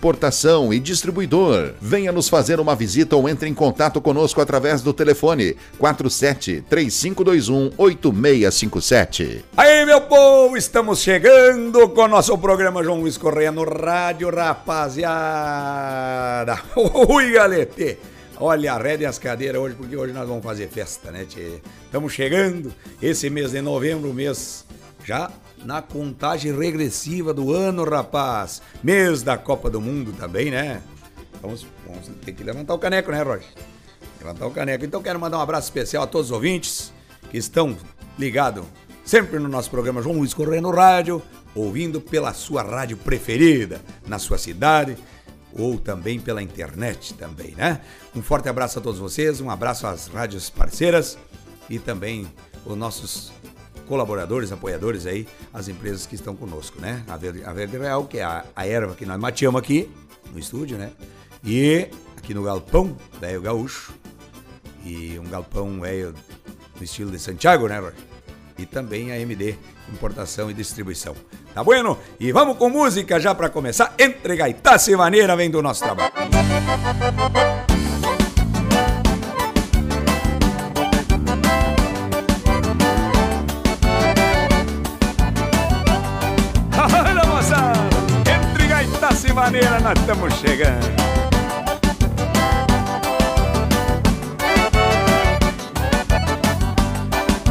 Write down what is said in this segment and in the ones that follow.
importação e distribuidor. Venha nos fazer uma visita ou entre em contato conosco através do telefone 47 3521 8657. Aí, meu povo, estamos chegando com o nosso programa João Luiz Correia no rádio, rapaziada. Ui, galete. Olha, arredem as cadeiras hoje, porque hoje nós vamos fazer festa, né, tchê? Estamos chegando, esse mês de novembro, mês já na contagem regressiva do ano, rapaz. Mês da Copa do Mundo também, né? Vamos, vamos ter que levantar o caneco, né, Roger? Levantar o caneco. Então quero mandar um abraço especial a todos os ouvintes que estão ligados sempre no nosso programa João Luiz Correia no rádio, ouvindo pela sua rádio preferida na sua cidade ou também pela internet também, né? Um forte abraço a todos vocês, um abraço às rádios parceiras e também os nossos colaboradores, apoiadores aí, as empresas que estão conosco, né? A Verde, a Verde Real, que é a, a erva que nós mateamos aqui no estúdio, né? E aqui no galpão, velho gaúcho, e um galpão velho no estilo de Santiago, né? E também a MD, importação e distribuição. Tá bueno? E vamos com música já para começar. Entre gaitaça e maneira vem do nosso trabalho. Estamos chegando.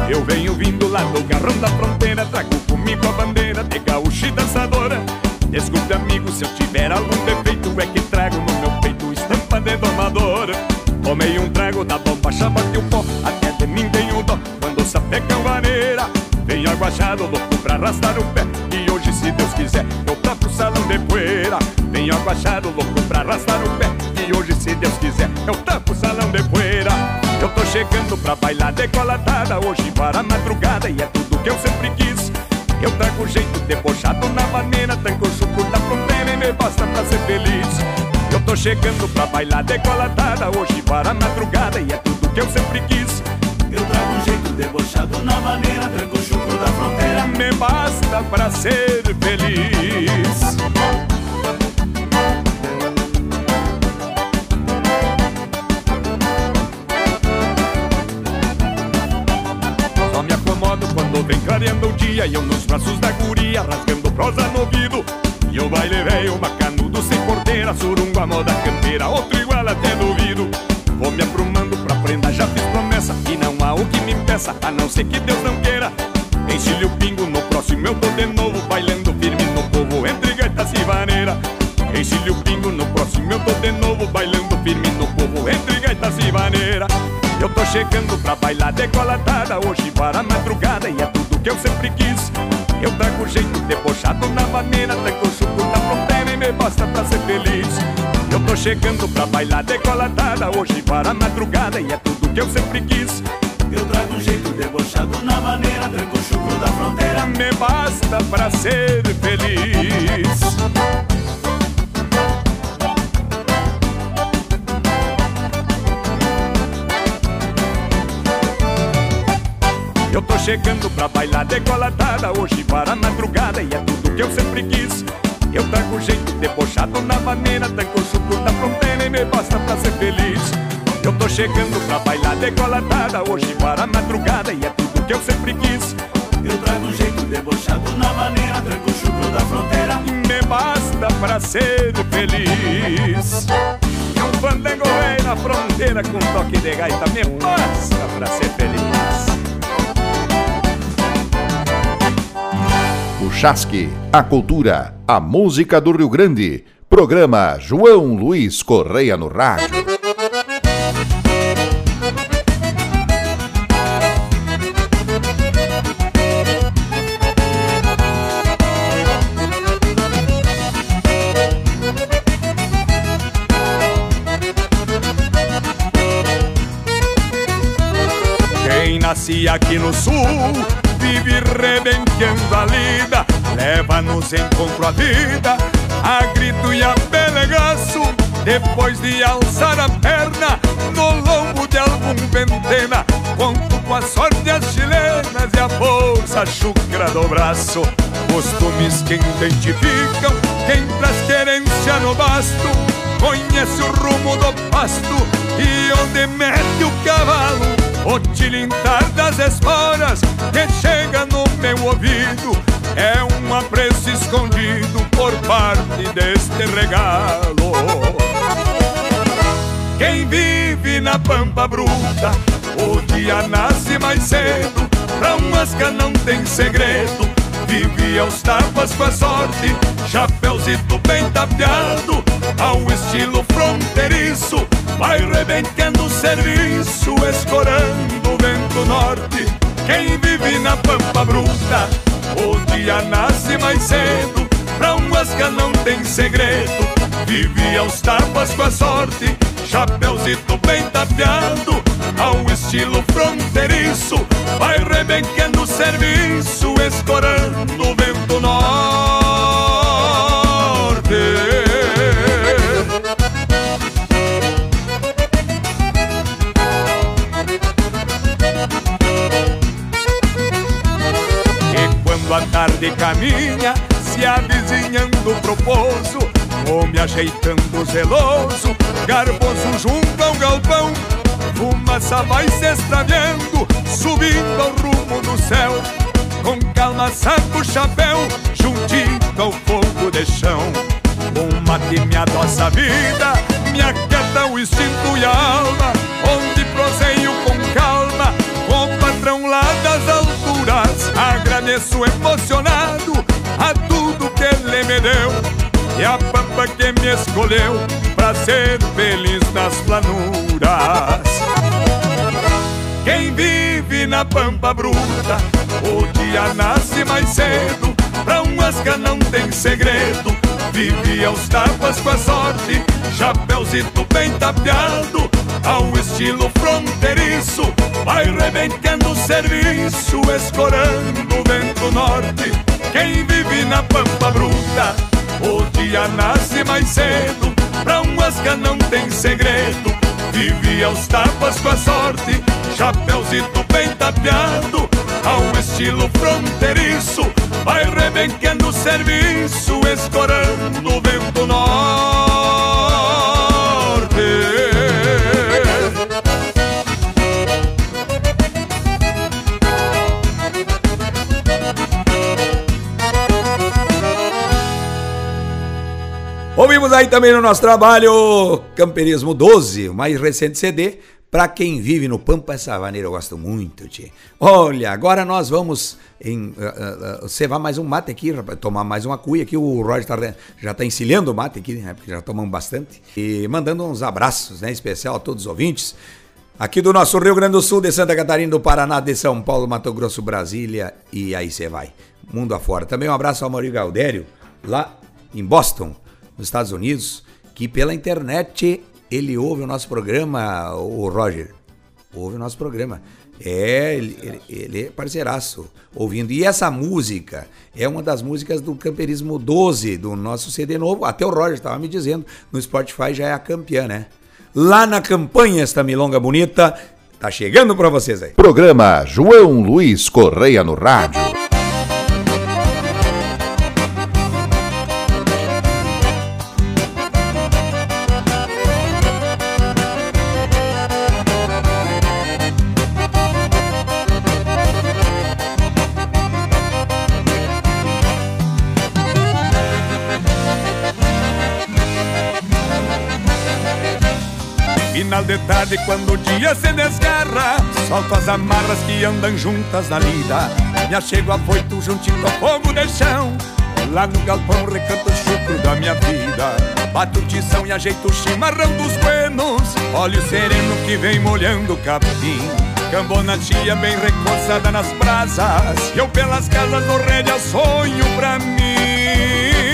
Eu venho vindo lá do garrão da fronteira, trago comigo a bandeira de gaúcho e dançadora. Desculpe, amigo, se eu tiver algum defeito, é que trago no meu peito estampa de domadora. Tomei um trago da bomba, chama que o pó, até de mim tenho dó. Quando sapeca a venho aguachado, louco pra arrastar o pé. E hoje, se Deus quiser, eu toco o salão de poeira. Venho abaixado, louco pra arrastar o pé. E hoje, se Deus quiser, eu tapo o salão de poeira. Eu tô chegando pra bailar decolatada Hoje para a madrugada e é tudo que eu sempre quis. Eu trago jeito debochado na maneira Tranco o chuco da fronteira e me basta pra ser feliz. Eu tô chegando pra bailar decolatada Hoje para a madrugada e é tudo que eu sempre quis Eu trago um jeito debochado na maneira Tranco da fronteira. Me basta pra ser feliz. Vem clareando o dia e eu nos braços da guria Rasgando prosa no ouvido. E o baile veio macanudo sem porteira Surungo a moda campeira, outro igual até duvido a não ser que Deus não queira. Enchilhe o pingo, no próximo eu tô de novo Bailando firme no povo, entre gaitas e vaneira. Enchilhe o pingo, no próximo eu tô de novo Bailando firme no povo, entre gaitas e vaneira. Eu tô chegando pra bailar decolatada Hoje para a madrugada e é tudo que eu sempre quis. Eu trago jeito debochado na maneira Tranco o chuco da fronteira e me basta pra ser feliz. Eu tô chegando pra bailar decolatada Hoje para a madrugada e é tudo que eu sempre quis Eu trago jeito debochado na maneira Tranco da fronteira. Me basta pra ser feliz. Eu tô chegando pra bailar decolatada Hoje para a madrugada e é tudo que eu sempre quis. Eu trago jeito debochado na maneira Tranco da fronteira e me basta pra ser feliz Eu tô chegando pra bailar decolatada Hoje para a madrugada e é tudo que eu sempre quis Eu trago jeito debochado na maneira Tranco o chuco da fronteira Me basta pra ser feliz que um fandango velho na fronteira com um toque de gaita me basta pra ser feliz. O Chasque, a cultura, a música do Rio Grande. Programa João Luiz Correia no Rádio. Nasce aqui no sul vive rebenqueando a lida, leva nos encontro a vida, a grito e a pelegaço. Depois de alçar a perna no lombo de algum ventena, conto com a sorte as chilenas e a força chucra do braço. Costumes que identificam quem traz querência no basto, conhece o rumo do pasto e onde mete o cavalo. O tilintar das esporas que chega no meu ouvido é um apreço escondido por parte deste regalo. Quem vive na pampa bruta, o dia nasce mais cedo. Pra um asca não tem segredo, vive aos tapas com a sorte. Chapéuzito bem tapeado, ao estilo fronteiriço. Vai rebentando o serviço, escorando o vento norte. Quem vive na pampa bruta, o dia nasce mais cedo. Pra um asca não tem segredo, vive aos tapas com a sorte. Chapéuzito bem tapeado, ao estilo fronteiriço. Vai rebenquendo o serviço, escorando o vento norte. E quando a tarde caminha, se avizinhando pro pouso, homem ajeitando zeloso, garboso junto ao galpão, fumaça vai se extraviando, subindo ao rumo do céu. Com calma saca o chapéu, juntinho ao fogo de chão. Um mate me adoça a vida, me aquieta o instinto e a alma, onde proseio com calma, com patrão lá das alturas. Agradeço emocionado e a pampa que me escolheu pra ser feliz nas planuras. Quem vive na pampa bruta, o dia nasce mais cedo. Pra um asca não tem segredo, vive aos tapas com a sorte. Chapéuzito bem tapeado, ao estilo fronteiriço. Vai rebentando o serviço, escorando o vento norte. Quem vive na pampa bruta, o dia nasce mais cedo. Pra um asca não tem segredo, vive aos tapas com a sorte. Chapéuzito bem tapeado, ao estilo fronteiriço. Vai rebenquendo o serviço, escorando o vento norte. Ouvimos aí também no nosso trabalho Camperismo 12, o mais recente CD. Pra quem vive no Pampa, essa maneira eu gosto muito, tchê. Olha, agora nós vamos em, uh, uh, mais um mate aqui, rapaz, tomar mais uma cuia aqui. O Roger tá, já tá encilhando o mate aqui, né? Porque já tomamos bastante. E mandando uns abraços, né? Especial a todos os ouvintes. Aqui do nosso Rio Grande do Sul, de Santa Catarina, do Paraná, de São Paulo, Mato Grosso, Brasília e aí você vai. Mundo afora. Também um abraço ao Maurício Galdério, lá em Boston, nos Estados Unidos, que pela internet ele ouve o nosso programa, o Roger. Ouve o nosso programa. É, ele, ele, ele, é parceiraço, ouvindo. E essa música é uma das músicas do Camperismo 12, do nosso CD novo. Até o Roger estava me dizendo, no Spotify já é a campeã, né? Lá na campanha, esta milonga bonita, tá chegando para vocês aí. Programa João Luiz Correia no Rádio. Tarde quando o dia se desgarra Solto as amarras que andam juntas na lida. Me achego afoito juntinho ao fogo de chão Lá no galpão recanto o chucro da minha vida. Bato tição e ajeito o chimarrão dos buenos Olho sereno que vem molhando o capim. Cambona tia bem recoçada nas brasas E eu pelas casas do rédea sonho pra mim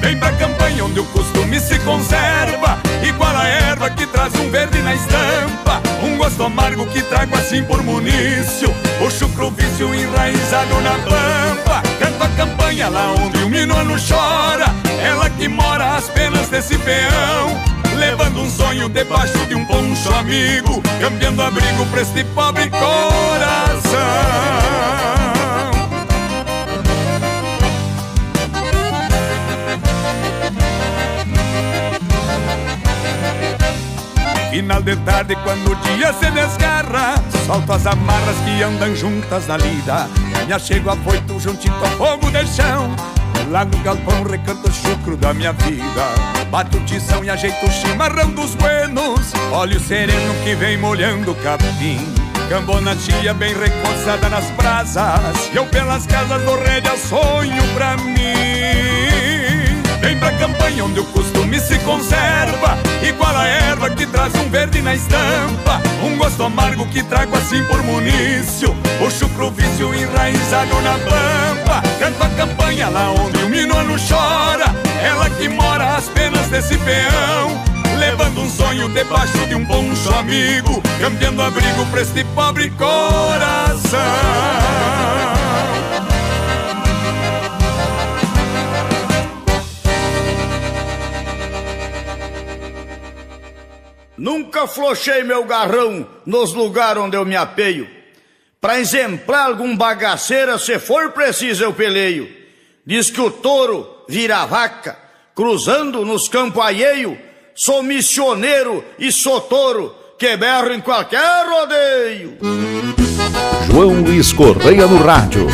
Vem pra campanha onde o costume se conserva. Igual a erva que traz um verde na estampa. Um gosto amargo que trago assim por munício. O chucro vício enraizado na pampa. Canto a campanha lá onde o minuano chora. Ela que mora às penas desse peão. Levando um sonho debaixo de um poncho amigo. Cambiando abrigo pra este pobre coração de tarde, quando o dia se desgarra Solto as amarras que andam juntas na lida. Me achego afoito juntinho ao fogo de chão Lá no galpão recanto o chucro da minha vida. Bato tição e ajeito o chimarrão dos buenos Olho sereno que vem molhando o capim. Cambona tia bem recoçada nas brasas E eu pelas casas do rédea sonho pra mim Vem pra campanha onde o costume se conserva. Igual a erva que traz um verde na estampa. Um gosto amargo que trago assim por munício. O chucro vício enraizado na pampa. Canto a campanha lá onde o minuano chora. Ela que mora às penas desse peão. Levando um sonho debaixo de um poncho amigo. Cambiando abrigo pra este pobre coração Nunca flochei meu garrão nos lugares onde eu me apeio. Pra exemplar algum bagaceira, se for preciso eu peleio. Diz que o touro vira vaca, cruzando nos campos alheio. Sou missioneiro e sou touro, que berro em qualquer rodeio. João Luiz Correia no rádio.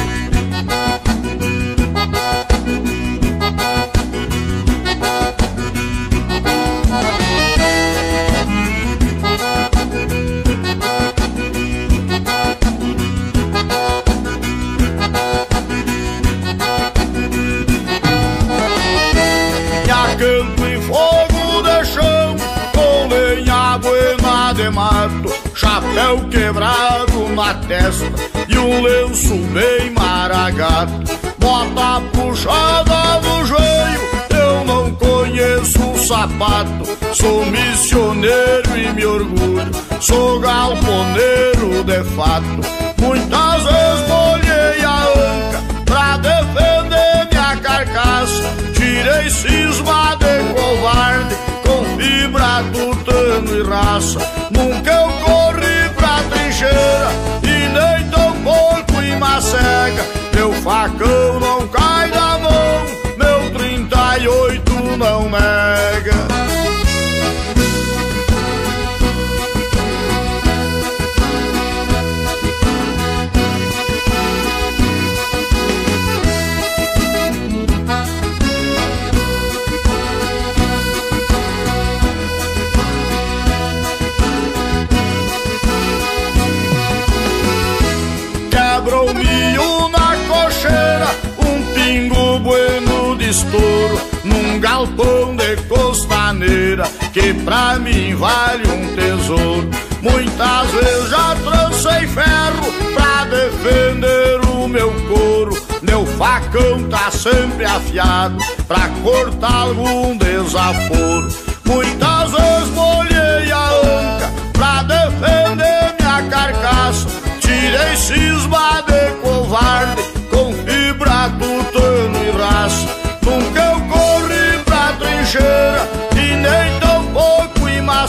Chapéu quebrado na testa e um lenço bem maragato, bota puxada no joelho, eu não conheço um sapato, sou missioneiro e me orgulho, sou galponeiro de fato, muitas vezes molhei a anca pra defender minha carcaça. Tirei cisma de covarde com fibra, tutano e raça. Nunca eu corri pra trincheira e nem tão pouco em macega. Meu facão não cai estouro, num galpão de costaneira, que pra mim vale um tesouro. Muitas vezes já trancei ferro pra defender o meu couro. Meu facão tá sempre afiado pra cortar algum desaforo. Muitas vezes molhei a anca pra defender minha carcaça. Tirei cisma de covarde com fibra, tutano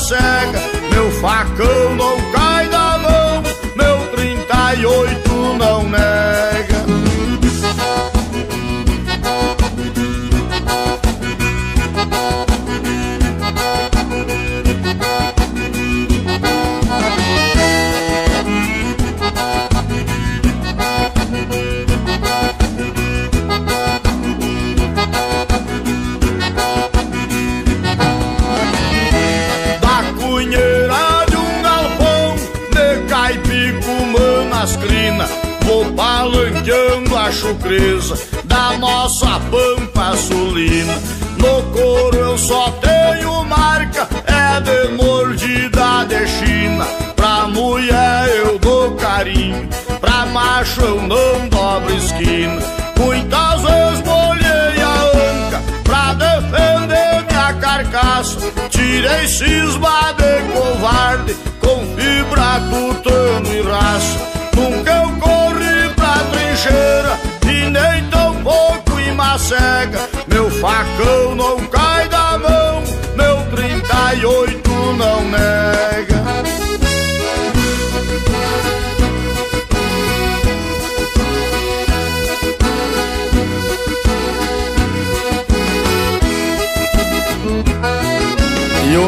macega. Meu facão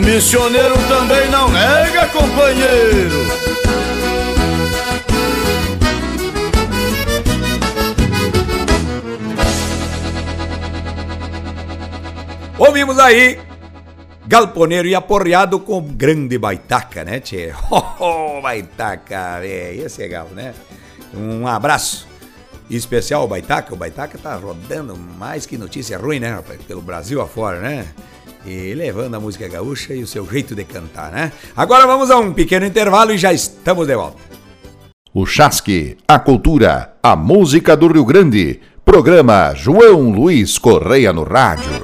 missioneiro também não nega, companheiro. Ouvimos aí Galponeiro e aporreado com grande baitaca, né, tchê? Oh, oh, baitaca, é, esse é galo, né? Um abraço especial ao Baitaca. O Baitaca tá rodando mais que notícia ruim, né, rapaz? Pelo Brasil afora, né? E levando a música gaúcha e o seu jeito de cantar, né? Agora vamos a um pequeno intervalo e já estamos de volta. O Chasque, a cultura, a música do Rio Grande. Programa João Luiz Correia no Rádio.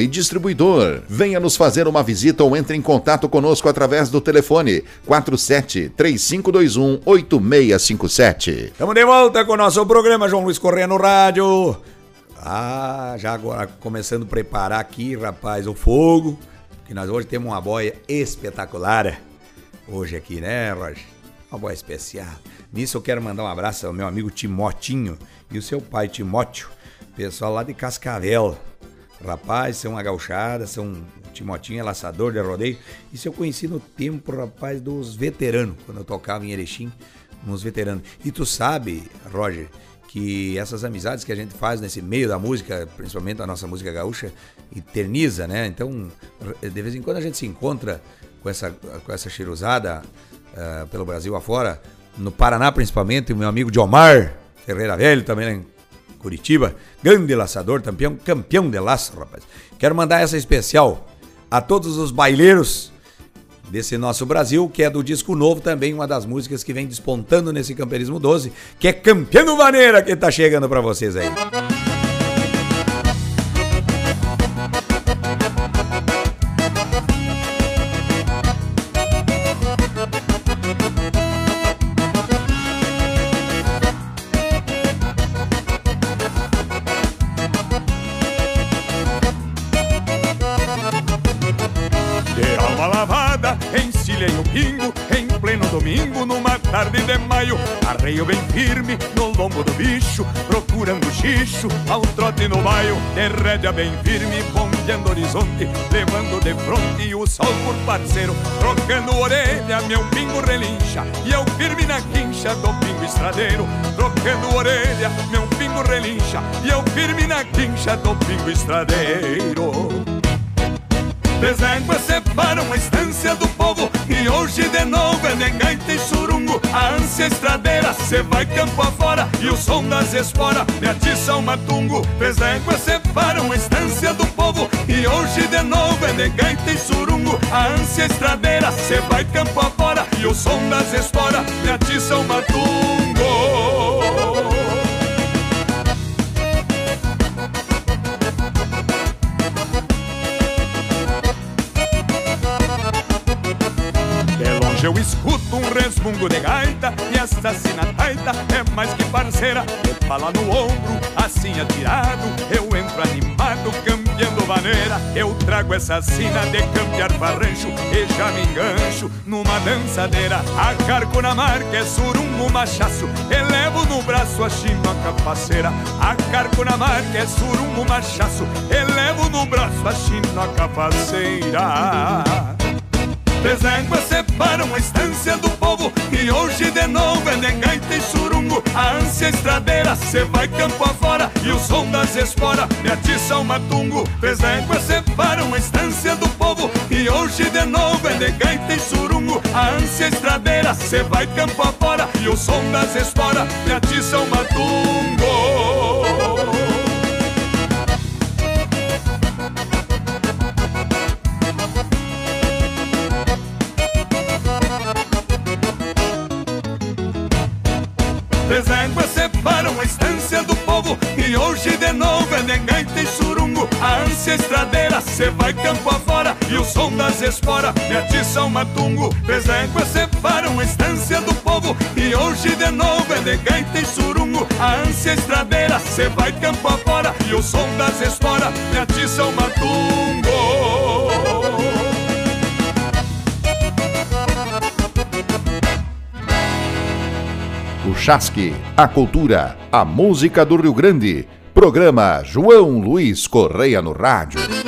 e Distribuidor. Venha nos fazer uma visita ou entre em contato conosco através do telefone 47 3521 8657. Estamos de volta com o nosso programa João Luiz Correia no rádio. Ah, já agora começando a preparar aqui, rapaz, o fogo. Que nós hoje temos uma boia espetacular. Hoje aqui, né, Roger? Uma boia especial. Nisso eu quero mandar um abraço ao meu amigo Timotinho e o seu pai Timóteo. Pessoal lá de Cascavel. Rapaz, são uma gauchada, são Timotinho laçador de rodeio. Isso eu conheci no tempo, rapaz, dos veteranos, quando eu tocava em Erechim, uns veteranos. E tu sabe, Roger, que essas amizades que a gente faz nesse meio da música, principalmente a nossa música gaúcha, eterniza, né? Então, de vez em quando a gente se encontra com essa, com essa cheirosada uh, pelo Brasil afora, no Paraná principalmente, o meu amigo Diomar Ferreira Velho também? Curitiba, grande laçador, campeão, campeão de laço, rapaz. Quero mandar essa especial a todos os baileiros desse nosso Brasil, que é do disco novo também, uma das músicas que vem despontando nesse Campeonismo 12, que é Campeão Maneira, que tá chegando para vocês aí. Arreio bem firme no lombo do bicho Procurando xixo. Ao trote no baio De rédea bem firme, bombeando horizonte Levando de fronte o sol por parceiro. Trocando orelha, meu pingo relincha E eu firme na quincha do pingo estradeiro. Trocando orelha, meu pingo relincha E eu firme na quincha do pingo estradeiro Três éguas separam a estância do povo E hoje de novo é negaita e surungo. A ânsia estradeira, cê vai campo afora E o som das esporas me atiça o matungo. Três éguas separam a estância do povo E hoje de novo é negaita e surungo. A ânsia estradeira, cê vai campo afora E o som das esporas me atiça o matungo eu escuto um resmungo de gaita e essa sinataita é mais que parceira. E fala no ombro, assim atirado, eu entro animado, cambiando maneira. Eu trago essa sina de cambiar barrancho e já me engancho numa dançadeira. Acarco na marca, é surungo machaço, elevo no braço a chino a capaceira. Acarco na marca, é surungo machaço, elevo no braço a chino a capaceira. Éguas separam a estância do povo E hoje de novo é de e surungo. A ânsia estradeira, cê vai campo afora E o som das esporas me atiça o matungo. Éguas separam a estância do povo E hoje de novo é de e surungo. A ânsia estradeira, cê vai campo afora E o som das esporas me atiça o matungo Três éguas separam a estância do povo. E hoje de novo é de gaita e surungo. A ânsia estradeira, cê vai campo afora. E o som das esporas me atiça o matungo. Três éguas separam a estância do povo. E hoje de novo é de gaita e surungo. A ânsia estradeira, cê vai campo afora. E o som das esporas me atiça o matungo Chasque, a cultura, a música do Rio Grande. Programa João Luiz Correia no Rádio.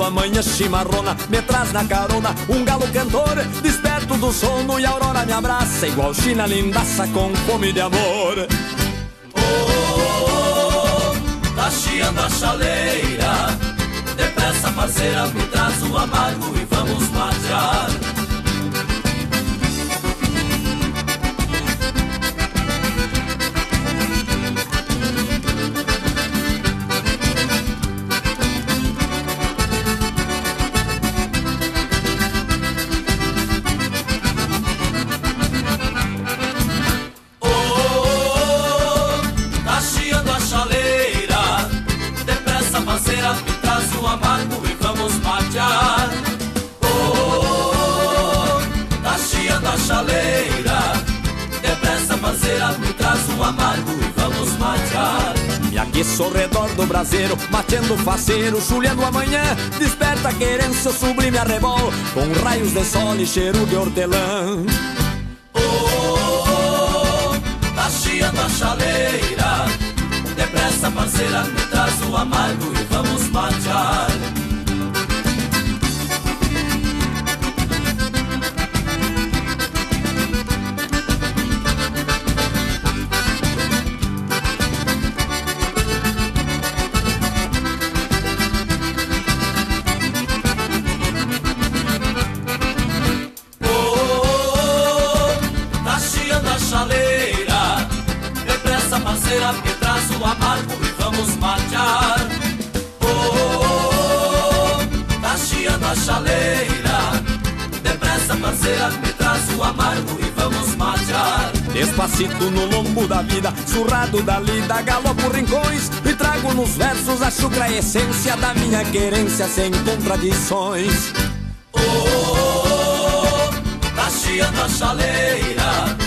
Quando a manhã chimarrona me traz na carona um galo cantor, desperto do sono e a aurora me abraça, igual China lindaça com fome de amor. Oh, tá chiando a chaleira. Depressa, parceira, me traz o amargo e vamos matear. Do braseiro, mateando faceiro, chulhando a manhã, desperta a querência, sublime arrebol, com raios de sol e cheiro de hortelã. Oh, tá chiando a chaleira. Depressa, parceira, me traz o amargo Despacito no lombo da vida, surrado da lida, galopo rincões e trago nos versos a chucra essência da minha querência sem contradições. Oh, tá chiando a chaleira. Depressa,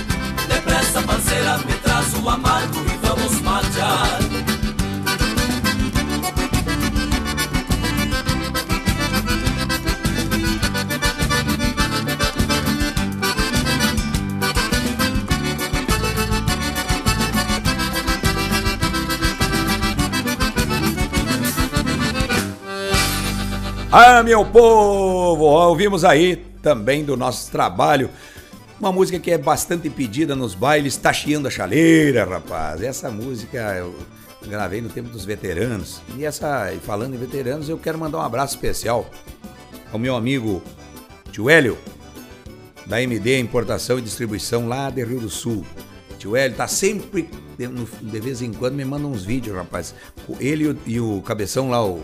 Ah, meu povo, ouvimos aí também do nosso trabalho Uma música que é bastante pedida nos bailes, chiando a chaleira, rapaz. Essa música eu gravei no tempo dos veteranos. E essa, falando em veteranos, eu quero mandar um abraço especial ao meu amigo Tio Hélio, da MD Importação e Distribuição lá de Rio do Sul. Tio Hélio tá sempre, de, vez em quando, me manda uns vídeos, rapaz. Ele e o, cabeção lá, o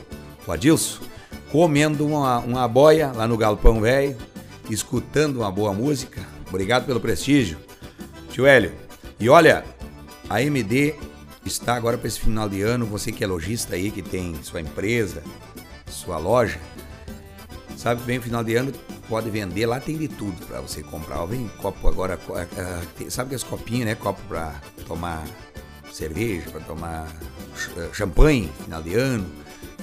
Adilson, comendo uma, uma boia lá no Galpão Velho, escutando uma boa música. Obrigado pelo prestígio. Tio Hélio, e olha, a MD está agora para esse final de ano, você que é lojista aí, que tem sua empresa, sua loja, sabe o final de ano, pode vender, lá tem de tudo para você comprar. Vem copo agora, ah, tem- sabe que as copinhas, né? Copo para tomar cerveja, para tomar eh, champanhe, final de ano.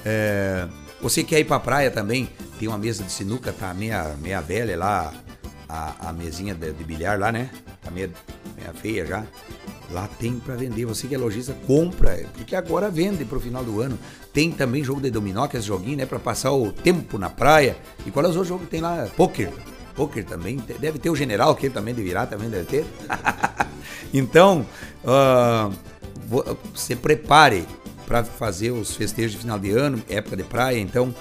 É, você quer ir pra praia também, tem uma mesa de sinuca, tá meia, meia velha lá, a, a mesinha de, de bilhar lá, né? Tá meia, meia feia já. Lá tem pra vender. Você que é lojista, compra, porque agora vende pro final do ano. Tem também jogo de dominó, que é esse joguinho, né? Pra passar o tempo na praia. E qual é o outro jogo que tem lá? Poker. Poker também. Deve ter o general, que ele também de virar, também deve ter. então, ah, vo- se prepare para fazer os festejos de final de ano, época de praia. Então,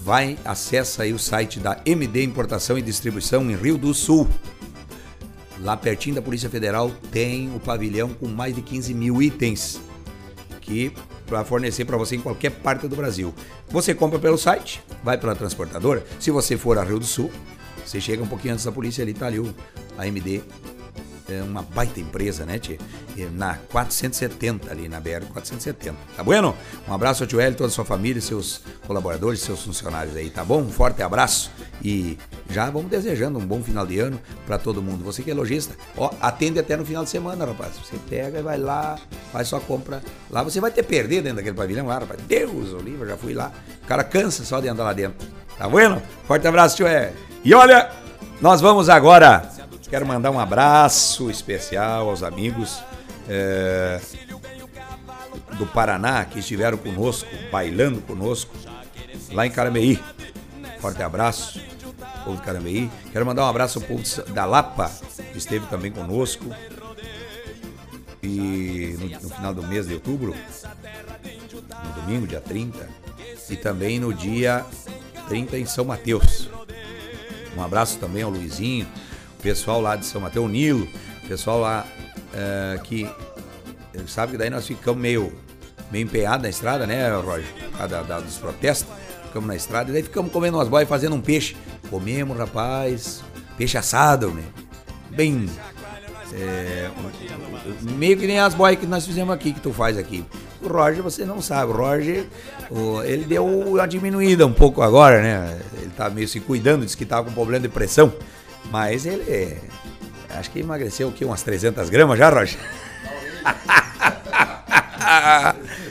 vai, acessa aí o site da MD Importação e Distribuição em Rio do Sul. Lá pertinho da Polícia Federal tem o pavilhão com mais de 15 mil itens que para fornecer para você em qualquer parte do Brasil. Você compra pelo site, vai pela transportadora. Se você for a Rio do Sul, você chega um pouquinho antes da polícia ali, tá ali o a MD. É uma baita empresa, né, Tchê? Na 470 ali, na BR 470. Tá bueno? Um abraço ao tio Hélio, toda a sua família, seus colaboradores, seus funcionários aí, tá bom? Um forte abraço e já vamos desejando um bom final de ano para todo mundo. Você que é lojista, ó, atende até no final de semana, rapaz. Você pega e vai lá, faz sua compra. Lá você vai ter perder dentro daquele pavilhão lá, rapaz. Deus, Oliva, já fui lá. O cara cansa só de andar lá dentro. Tá bueno? Forte abraço, tio Hélio. E olha, nós vamos agora. Quero mandar um abraço especial aos amigos eh, do Paraná que estiveram conosco, bailando conosco, lá em Carameí. Forte abraço, povo de Carameí. Quero mandar um abraço ao povo da Lapa, que esteve também conosco. E no, no final do mês de outubro, no domingo, dia 30, e também no dia 30 em São Mateus. Um abraço também ao Luizinho, pessoal lá de São Mateus, o Nilo, pessoal lá eh, que sabe que daí nós ficamos meio, meio empenhados na estrada, né, Roger? Da- da- dos protestos. Ficamos na estrada e daí ficamos comendo umas boias fazendo um peixe. Comemos, rapaz, peixe assado, né? Bem. é, meio que nem as boias que nós fizemos aqui, que tu faz aqui. O Roger, você não sabe, o Roger, o- ele deu uma diminuída um pouco agora, né? Ele tá meio se cuidando, disse que tava com problema de pressão. Mas ele, acho que emagreceu o quê? Umas 300 gramas já, Roger?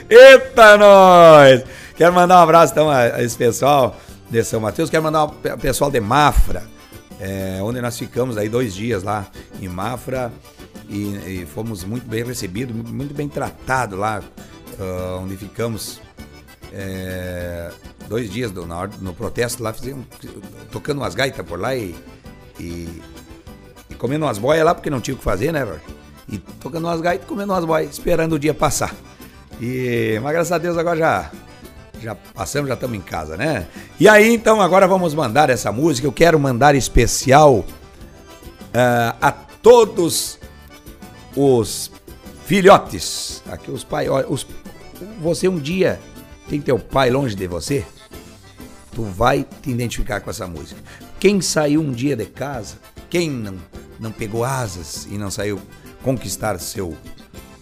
Eita, nós! Quero mandar um abraço então a, esse pessoal de São Mateus. Quero mandar um pe- pessoal de Mafra, é, onde nós ficamos aí dois dias lá em Mafra e, e fomos muito bem recebidos, muito- bem tratados lá, ah, onde ficamos é, dois dias do- hora- no protesto lá, fizemos, tocando umas gaitas por lá e, e, e comendo umas boias lá, porque não tinha o que fazer, né, Roger? E tocando umas gaitas comendo umas boias, esperando o dia passar. E, mas graças a Deus agora já, já passamos, já estamos em casa, né? E aí, então, agora vamos mandar essa música. Eu quero mandar especial ah, a todos os filhotes. Aqui os pais, os, você um dia tem teu pai longe de você, tu vai te identificar com essa música. Quem saiu um dia de casa, quem não, não pegou asas e não saiu conquistar seu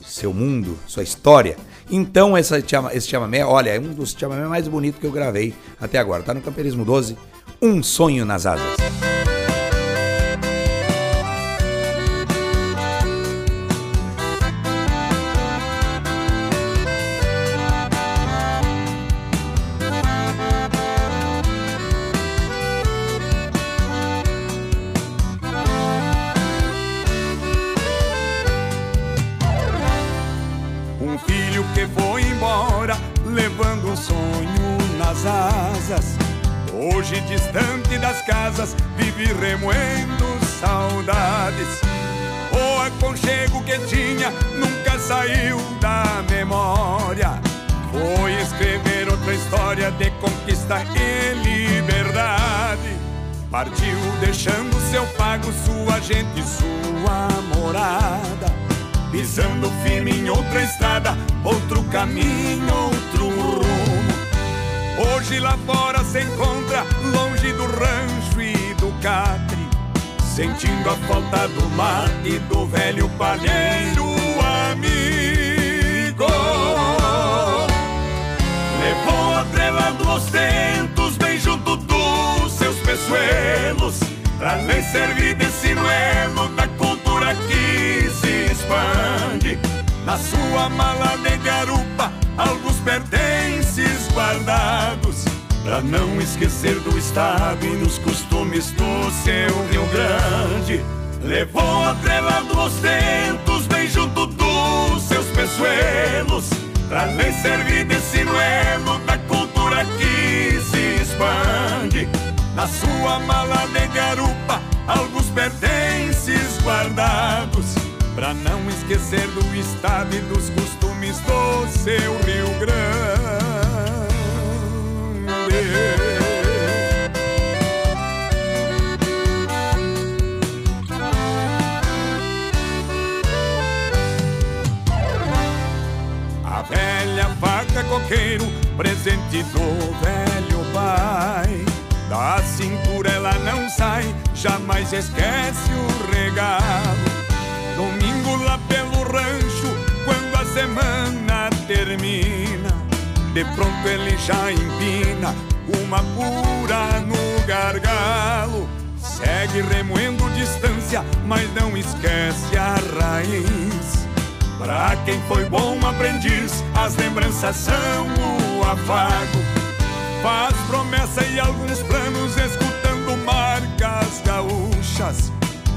seu mundo, sua história. Então essa esse chamamé, olha, é um dos chamamé mais bonitos que eu gravei até agora. Tá no Camperismo 12, Um Sonho nas Asas. Dos costumes do seu Rio Grande. Levou atrelado os tentos bem junto dos seus peçoelos, pra lhe servir de sinuelo da cultura que se expande. Na sua mala de garupa, alguns pertences guardados, pra não esquecer do estado e dos costumes do seu Rio Grande. Faca coqueiro, presente do velho pai. Da cintura ela não sai, jamais esquece o regalo. Domingo lá pelo rancho, quando a semana termina, de pronto ele já empina uma pura no gargalo. Segue remoendo distância, mas não esquece a raiz. Pra quem foi bom aprendiz, as lembranças são o afago. Faz promessa e alguns planos, escutando marcas gaúchas.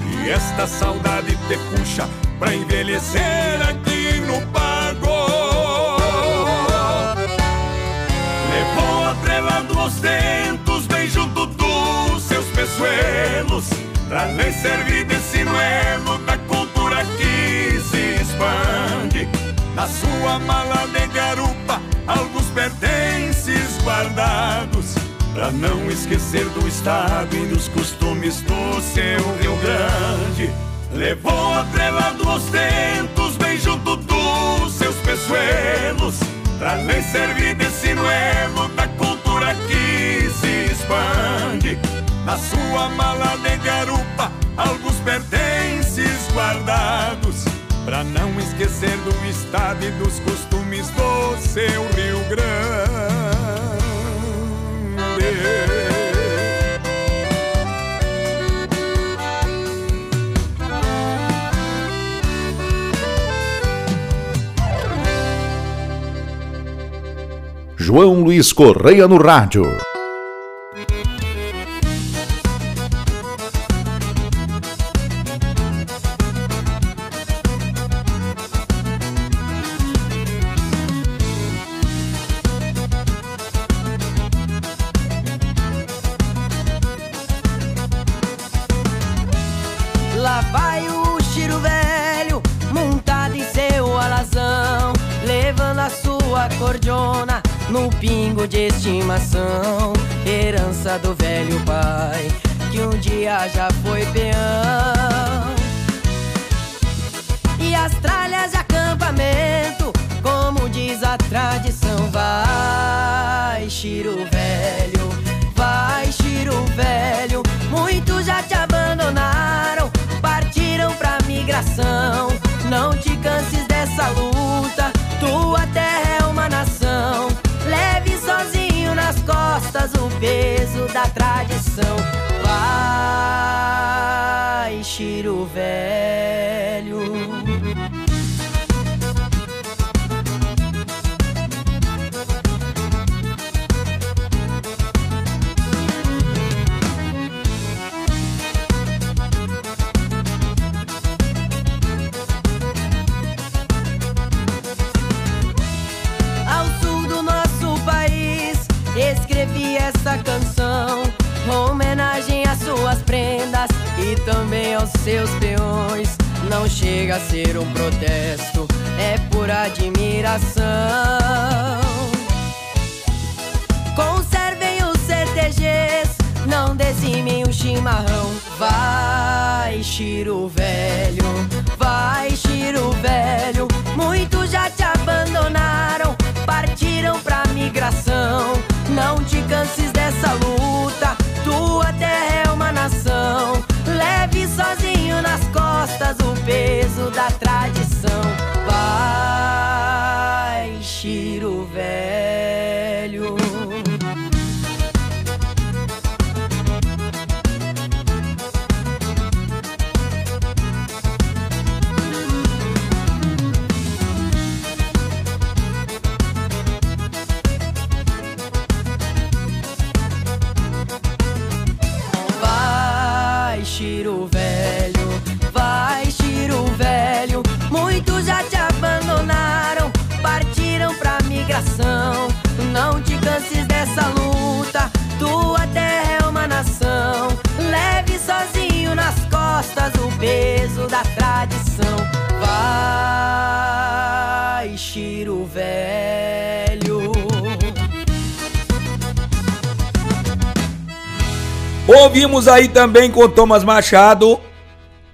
E esta saudade te puxa pra envelhecer aqui no pago. Levou atrelando os dentos bem junto dos seus peçoelos, pra lhe servir de sinuelo da se expande. Na sua mala de garupa, alguns pertences guardados, pra não esquecer do estado e dos costumes do seu Rio Grande. Levou atrelado os tentos bem junto dos seus peçoelos, pra lhe servir de e dos costumes do seu Rio Grande. João Luiz Correia no rádio. Ouvimos aí também com Thomas Machado,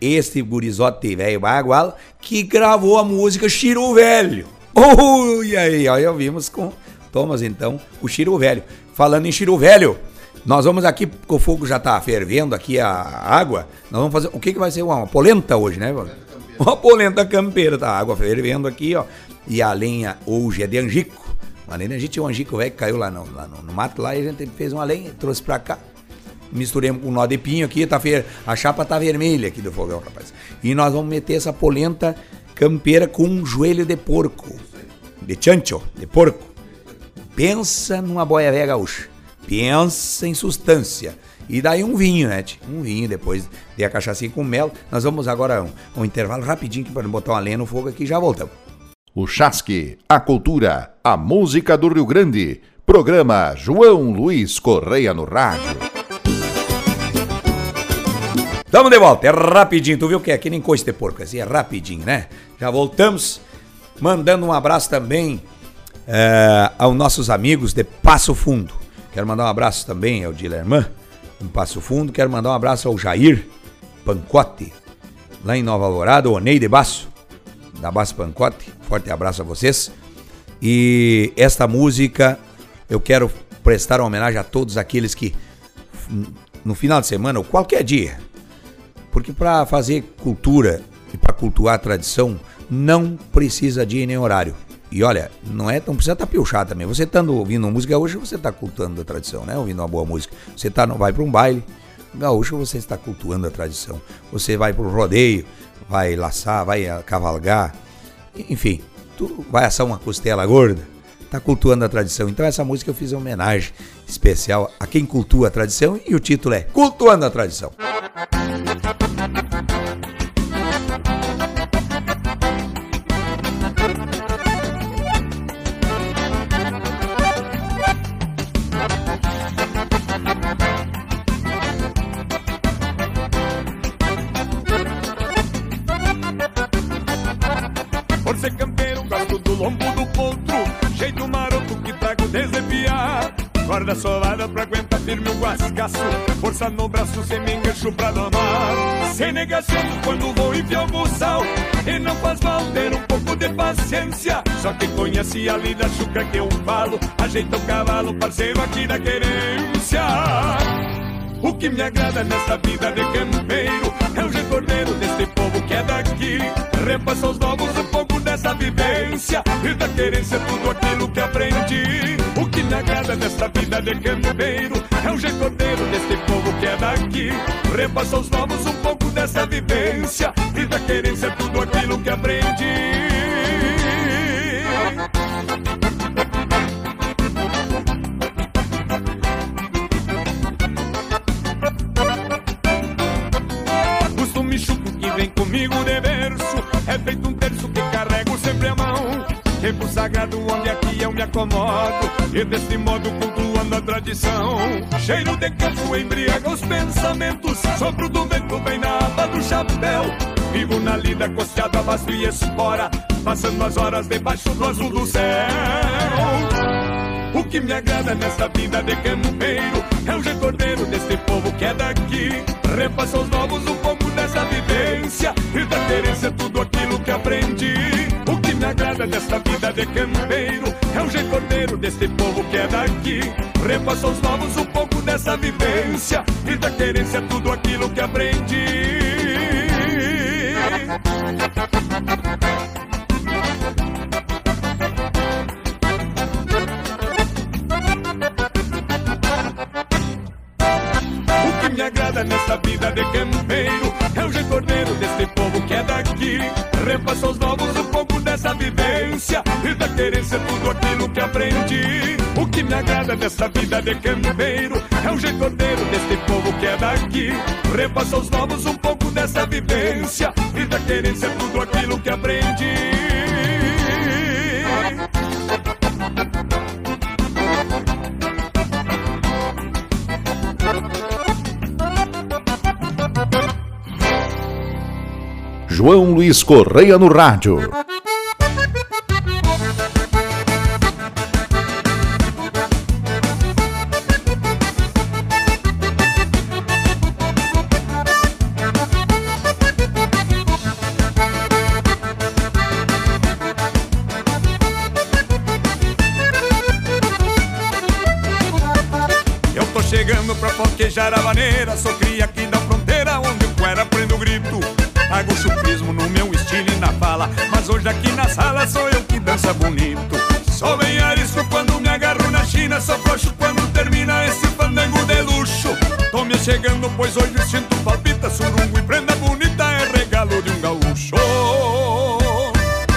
este gurizote velho bagual, que gravou a música Chiro Velho. Oh, e aí, aí ouvimos com Thomas então, o Chiro Velho. Falando em Chiro Velho, nós vamos aqui, o fogo já tá fervendo aqui a água, nós vamos fazer, o que que vai ser? Uma polenta hoje, né? Uma polenta campeira, tá? A água fervendo aqui, ó. E a lenha hoje é de angico. A lenha de angico tinha um angico velho que caiu lá no, lá no, no mato lá e a gente fez uma lenha, trouxe pra cá misturemos com um nó de pinho aqui, tá fer... a chapa tá vermelha aqui do fogão, rapaz. E nós vamos meter essa polenta campeira com um joelho de porco, de chancho, de porco. Pensa numa boia velha gaúcha, pensa em substância. E daí um vinho, né? Um vinho depois de a cachaça com mel. Nós vamos agora um, um intervalo rapidinho para botar uma lenha no fogo aqui e já voltamos. O Chasque, a cultura, a música do Rio Grande. Programa João Luiz Correia no Rádio. Tamo de volta, é rapidinho, tu viu que é que nem coisa de porco, assim, é rapidinho, né? Já voltamos, mandando um abraço também é, aos nossos amigos de Passo Fundo. Quero mandar um abraço também ao Dilerman, em Passo Fundo. Quero mandar um abraço ao Jair Pancote, lá em Nova Alvorada, o Ney de Baço, da Baço Pancote. Forte abraço a vocês. E esta música eu quero prestar uma homenagem a todos aqueles que no final de semana ou qualquer dia porque para fazer cultura e para cultuar a tradição, não precisa de ir nem horário. E olha, não é, não precisa estar tá piochado também. Você estando ouvindo música hoje, você está cultuando a tradição, né? Ouvindo uma boa música. Você tá, vai para um baile gaúcho, você está cultuando a tradição. Você vai para o rodeio, vai laçar, vai cavalgar, enfim, tu vai assar uma costela gorda, está cultuando a tradição. Então essa música eu fiz uma homenagem especial a quem cultua a tradição e o título é Cultuando a Tradição. Engancho pra domar. Sem negação quando vou enfiar o buçal E não faz mal ter um pouco de paciência. Só quem conhece a lida chucra que eu falo. Ajeita o cavalo, parceiro aqui da querência. O que me agrada nesta vida de campeiro é o recordeiro deste povo que é daqui. Repassa aos novos dessa vivência e da querência tudo aquilo que aprendi. O que me agrada nesta vida de campeiro é o recordeiro deste povo que é daqui. Repassa aos novos um pouco dessa vivência e da querência tudo aquilo que aprendi. E desse modo cultuando a tradição Cheiro de campo embriaga os pensamentos Sopro do vento vem na aba do chapéu Vivo na lida costeado a e espora Passando as horas debaixo do azul do céu o que me agrada nessa vida de campeiro é o recordeiro desse povo que é daqui. Repassa aos novos um pouco dessa vivência e da querência tudo aquilo que aprendi. Me agrada nessa vida de campeiro é o recordeiro desse povo que é daqui. Repassa aos novos um pouco dessa vivência e da querência tudo aquilo que aprendi. me agrada nessa vida de campeiro É o recordeiro desse povo que é daqui Repassa aos novos um pouco dessa vivência E da querência tudo aquilo que aprendi. O que me agrada nessa vida de campeiro É o recordeiro desse povo que é daqui. Repassa aos novos um pouco dessa vivência E da querência tudo aquilo que aprendi. João Luiz Correia no rádio. Pra foquejar a maneira. Sou cria aqui da fronteira Onde o cuera prende o grito. Trago chupismo no meu estilo e na fala. Mas hoje aqui na sala sou eu que dança bonito. Sou bem arisco quando me agarro na China. Sou frouxo quando termina esse fandango de luxo. Tô me chegando pois hoje sinto palpita. Surungo e prenda bonita é regalo de um gaúcho.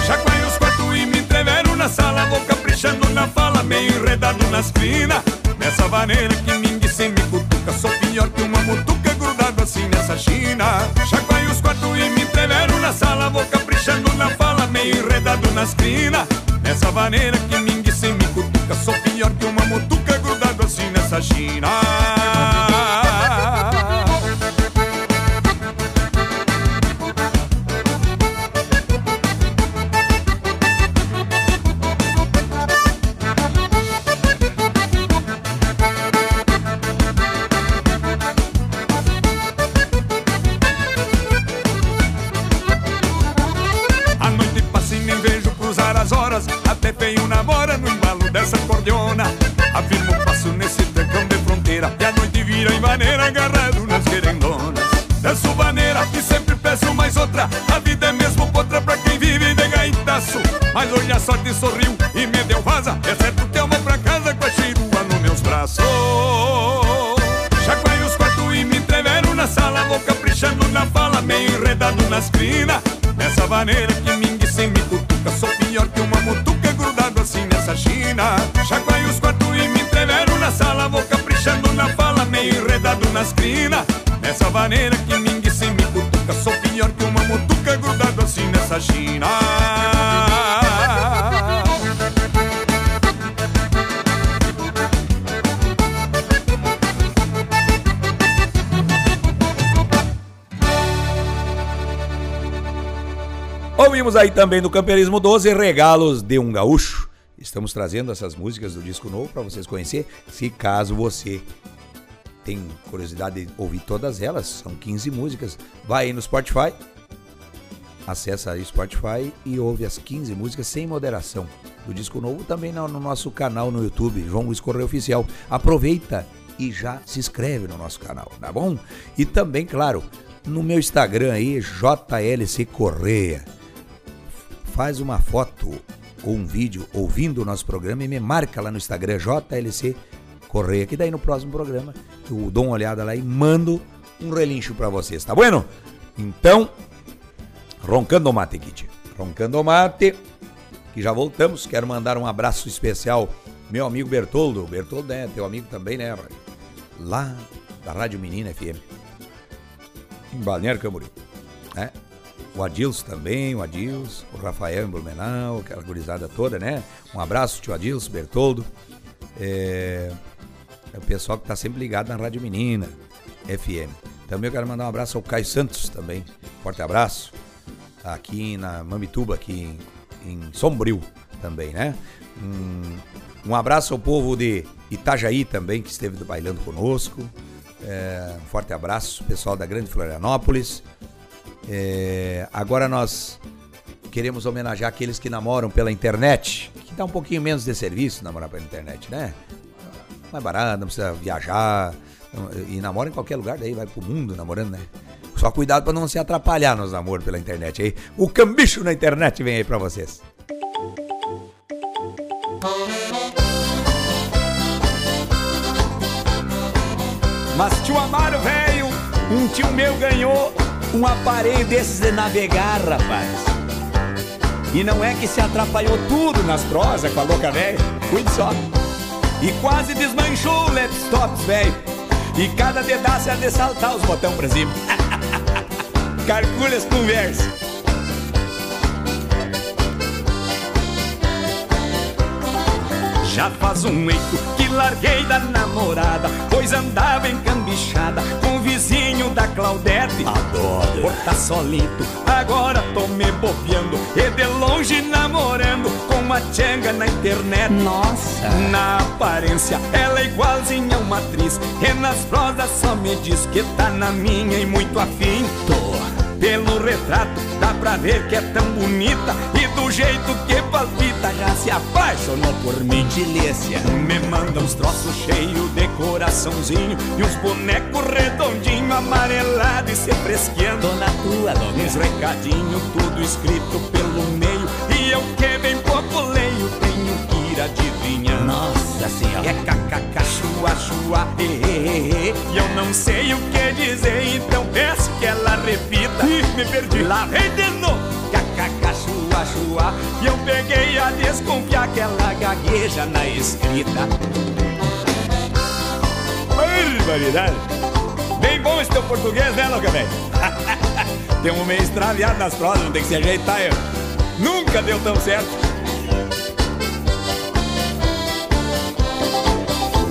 Chacoalho os quartos e me entrevero na sala Vou caprichando na fala, meio enredado nas crinas Nessa vaneira que me cutuca Sou pior que uma mutuca grudado assim nessa china. Chacoalho os quartos e me entrevero na sala Vou caprichando na fala, meio enredado nas crinas Nessa vaneira que ninguém sem me cutuca Sou pior que uma mutuca grudado assim nessa china Nessa Ouvimos aí também no Camperismo 12 Regalos de um Gaúcho. Estamos trazendo essas músicas do disco novo para vocês conhecer. Se caso você tem curiosidade de ouvir todas elas, são 15 músicas, vai aí no Spotify, acessa aí o Spotify e ouve as 15 músicas sem moderação do disco novo também no nosso canal no YouTube, João Luiz Correia Oficial. Aproveita e já se inscreve no nosso canal, tá bom? E também, claro, no meu Instagram aí, JLC Correia faz uma foto ou um vídeo ouvindo o nosso programa e me marca lá no Instagram JLC Correia, que daí no próximo programa eu dou uma olhada lá e mando um relincho pra vocês, tá bueno? Então, roncando o mate, Kit. Roncando o mate, que já voltamos. Quero mandar um abraço especial meu amigo Bertoldo. Bertoldo é teu amigo também, né? Lá da Rádio Menina FM. Em Balneário Camboriú. Né? O Adilson também, o Adilson, o Rafael em Blumenau, aquela gurizada toda, né? Um abraço, tio Adilson, Bertoldo. É, é o pessoal que tá sempre ligado na Rádio Menina, FM. Também eu quero mandar um abraço ao Caio Santos também. Forte abraço. Aqui na Mamituba, aqui em, em Sombrio também, né? Um, um abraço ao povo de Itajaí também, que esteve bailando conosco. É, um forte abraço, pessoal da Grande Florianópolis. É, agora nós queremos homenagear aqueles que namoram pela internet, que dá um pouquinho menos de serviço namorar pela internet, né? Mais barato, não precisa viajar. E namora em qualquer lugar, daí vai pro mundo namorando, né? Só cuidado para não se atrapalhar nos namoros pela internet aí. O cambicho na internet vem aí para vocês. Mas tio Amaro, velho, um tio meu ganhou um aparelho desses de navegar, rapaz. E não é que se atrapalhou tudo nas prosas com a louca velha, cuide só. E quase desmanchou o laptops, velho. E cada pedaço é de saltar os botões pra cima. Calcule as conversas. Já faz um eito que larguei da namorada, pois andava encambichada com o vizinho da Claudete. Adoro. Por tá solito, agora tô me bobeando e de longe namorando com uma tchanga na internet. Nossa. Na aparência, ela é igualzinha a uma atriz, e nas prosas só me diz que tá na minha e muito afim. Tô. Pelo retrato dá pra ver que é tão bonita do jeito que palpita já se apaixonou por mim Delícia. Me manda uns troços cheios de coraçãozinho E uns bonecos redondinho, amarelado e se fresqueando na tua, Uns logo. recadinhos, tudo escrito pelo meio E eu que bem pouco leio, tenho que ir adivinhando Nossa senhora. é kkk, chua, chua, e, e, e, e eu não sei o que dizer, então peço que ela repita. Ih, me perdi. Lá vem de novo, kkk, chua, chua, e eu peguei a desconfiar que ela gagueja na escrita. Barbaridade. Bem bom esse teu português, né, louca velho? tem um meio extraviado nas prosas, não tem que se ajeitar, eu. Nunca deu tão certo.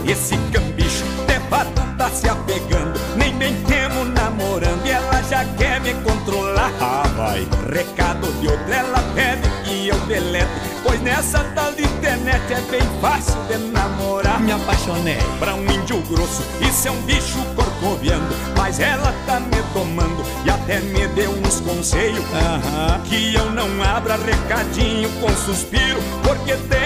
Esse cambicho de tá se apegando Nem bem temo namorando E ela já quer me controlar vai. Recado de outra ela pede que eu delete Pois nessa tal de internet é bem fácil de namorar. Me apaixonei. Pra um índio grosso, isso é um bicho corcoviando Mas ela tá me tomando e até me deu uns conselhos. Que eu não abra recadinho com suspiro Porque tem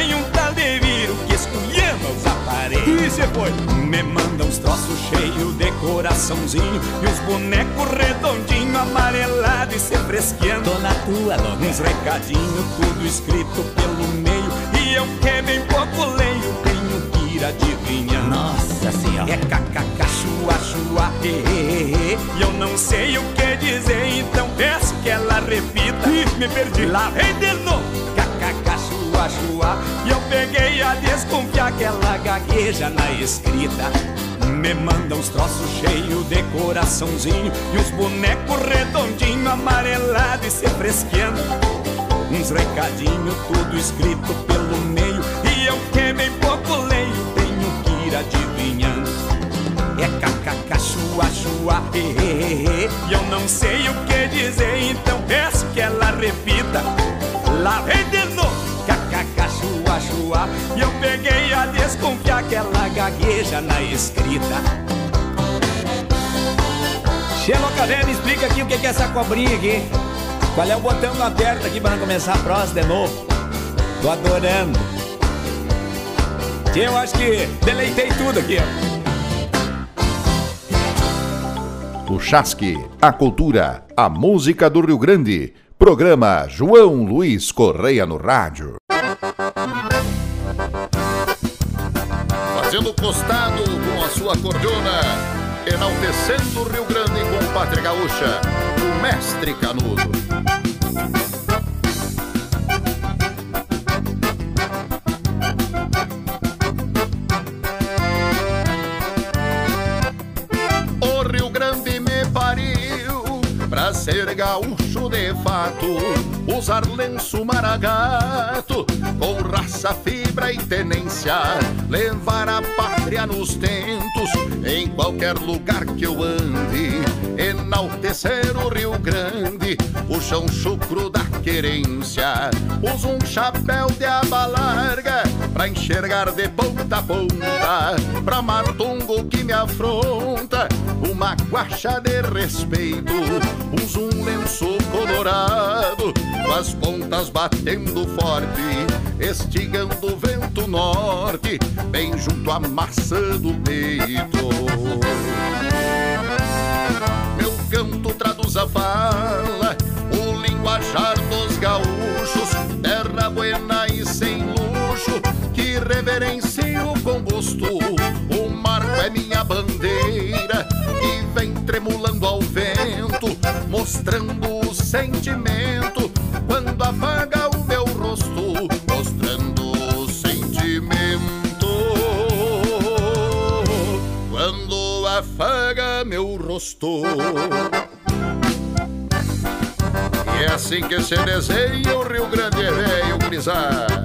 os E cê foi? Me manda uns troços cheios de coraçãozinho E uns bonecos redondinho, amarelado e se fresqueando Tô na tua, logo. Uns recadinhos, tudo escrito pelo meio E eu que bem pouco leio, tenho que ir adivinhando Nossa senhora. é kkk, chua, chua, e, e, e, e eu não sei o que dizer, então peço que ela repita. Ih, me perdi. Lá vem de novo, kkk, e eu peguei a desconfiar que ela gagueja na escrita. Me manda uns troços cheios de coraçãozinho e uns bonecos redondinho, amarelado e se fresqueando. Uns recadinhos, tudo escrito pelo meio, e eu que bem pouco leio, tenho que ir adivinhando. É kkk, chua, chua, e eu não sei o que dizer, então peço que ela repita. Lá vem de chua, e eu peguei a desconfiar que gagueja na escrita. Xeloca velho, me explica aqui o que é essa cobrinha aqui. Qual é o botão que eu aperto aqui para começar a prosa de novo? Tô adorando. Eu acho que deleitei tudo aqui, ó. O Chasque, a cultura, a música do Rio Grande. Programa João Luiz Correia no rádio. Fazendo costado com a sua cordiona, enaltecendo o Rio Grande com pátria gaúcha, o mestre Canudo. Ser gaúcho de fato, usar lenço maragato, com raça, fibra e tenência, levar a pátria nos tentos, em qualquer lugar que eu ande, enaltecer o Rio Grande, o chão chucro da querência. Uso um chapéu de aba larga, pra enxergar de ponta a ponta, pra matungo que me afronta, uma guacha de respeito, uso um lenço colorado, com as pontas batendo forte, estigando o vento norte, bem junto à maçã do peito. Meu canto traduz a fala, o linguajar mostrando o sentimento, quando afaga o meu rosto, mostrando o sentimento. Quando afaga meu rosto. E é assim que se desenha o Rio Grande Velho, gurizada.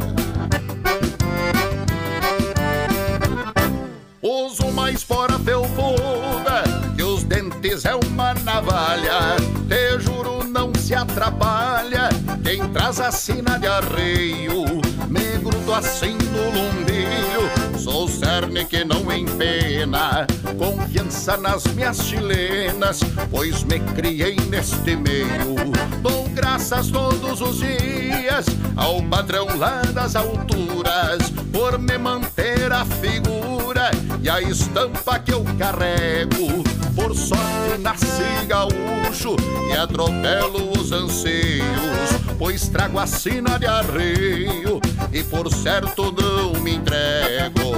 Uso uma espora felpuda Que é uma navalha Te juro não se atrapalha. Quem traz a sina de arreio Me grudo assim no lumbilho. Sou cerne que não empena Confiança nas minhas chilenas Pois me criei neste meio. Dou graças todos os dias Ao padrão lá das alturas Por me manter a figura e a estampa que eu carrego. Por sorte nasci gaúcho e atropelo os anseios, pois trago a sina de arreio e por certo não me entrego.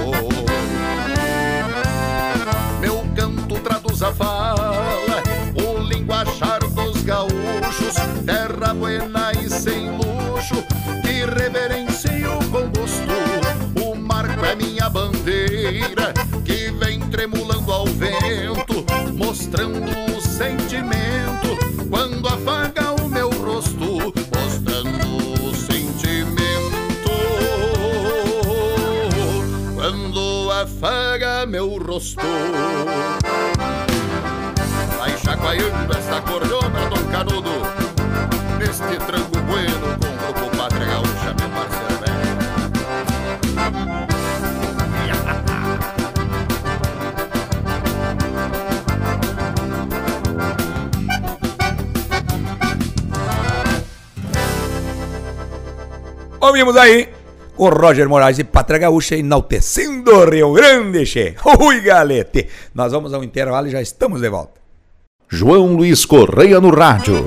Meu canto traduz a fala, o linguajar dos gaúchos, terra buena e sem luxo, que reverencio com gosto. O marco é minha bandeira, que vem tremulando ao vento, mostrando o sentimento, quando afaga o meu rosto, mostrando o sentimento, quando afaga meu rosto. Vai chacoalhando esta cordona, Dom Canudo, neste tranco bueno com o Ouvimos aí o Roger Moraes e Pátria Gaúcha enaltecendo o Rio Grande, che. Ui, galete. Nós vamos ao intervalo e já estamos de volta. João Luiz Correia no rádio.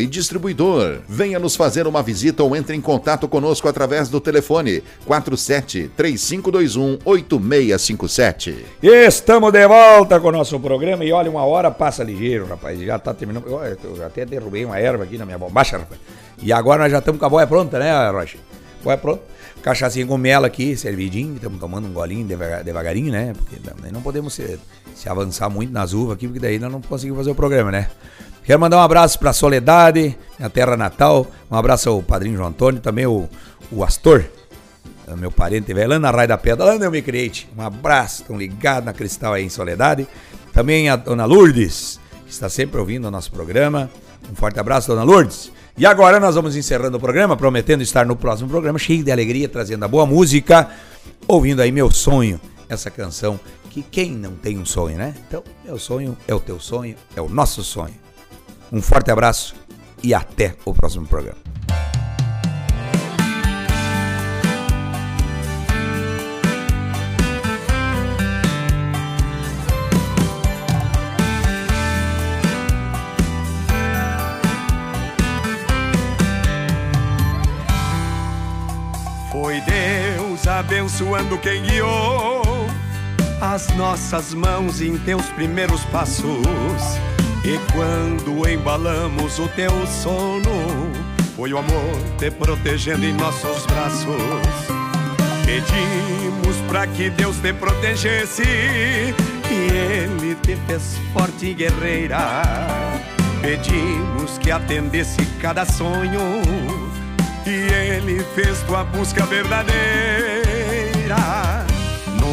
e distribuidor. Venha nos fazer uma visita ou entre em contato conosco através do telefone 47 3521 8657. Estamos de volta com o nosso programa e olha, uma hora passa ligeiro, rapaz. Já tá terminando. Eu até derrubei uma erva aqui na minha bombacha, rapaz. E agora nós já estamos com a boia pronta, né, Rocha? Boia pronta. Cachaçinha com mel aqui, servidinho. Estamos tomando um golinho devagar- devagarinho, né? Porque não podemos se, se avançar muito nas uvas aqui, porque daí nós não conseguimos fazer o programa, né? Quero mandar um abraço pra Soledade, minha terra natal. Um abraço ao padrinho João Antônio, também o, o Astor, é meu parente velho, lá na Raia da Pedra, lá onde eu me criei. Um abraço, estão ligados na Cristal aí em Soledade. Também a dona Lourdes, que está sempre ouvindo o nosso programa. Um forte abraço, dona Lourdes. E agora nós vamos encerrando o programa, prometendo estar no próximo programa, cheio de alegria, trazendo a boa música, ouvindo aí meu sonho, essa canção que quem não tem um sonho, né? Então, meu sonho é o teu sonho, é o nosso sonho. Um forte abraço e até o próximo programa. Foi Deus abençoando quem guiou as nossas mãos em teus primeiros passos e quando embalamos o teu sono, foi o amor te protegendo em nossos braços. Pedimos para que Deus te protegesse e Ele te fez forte e guerreira. Pedimos que atendesse cada sonho e Ele fez tua busca verdadeira.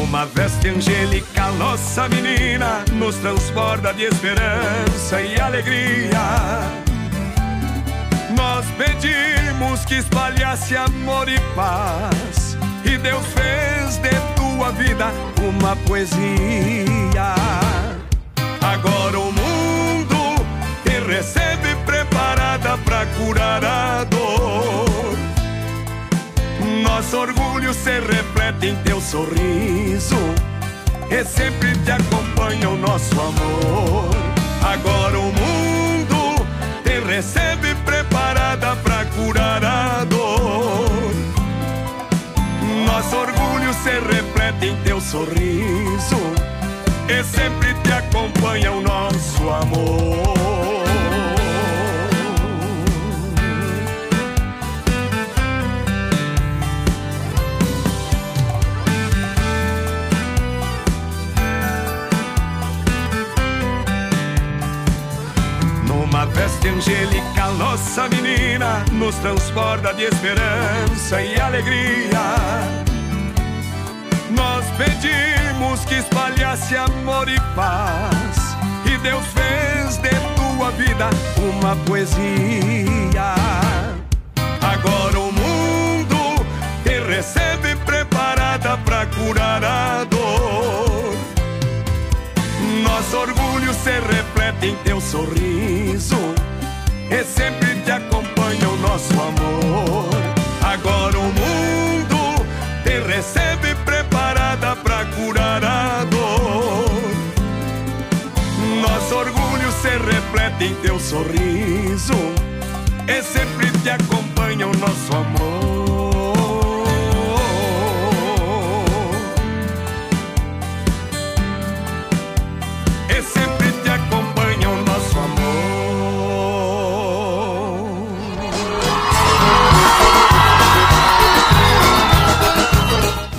Numa veste angélica, nossa menina nos transborda de esperança e alegria. Nós pedimos que espalhasse amor e paz, e Deus fez de tua vida uma poesia. Agora o mundo te recebe preparada para curar a. Nosso orgulho se reflete em teu sorriso, e sempre te acompanha o nosso amor. Agora o mundo te recebe preparada para curar a dor. Nosso orgulho se reflete em teu sorriso e sempre te acompanha o nosso amor. Angélica, nossa menina nos transborda de esperança e alegria. Nós pedimos que espalhasse amor e paz, e Deus fez de tua vida uma poesia. Agora o mundo te recebe preparada para curar a dor. Nosso orgulho se reflete em teu sorriso sempre te acompanha o nosso amor. Agora o mundo te recebe preparada para curar a dor. Nosso orgulho se reflete em teu sorriso e sempre te acompanha o nosso amor.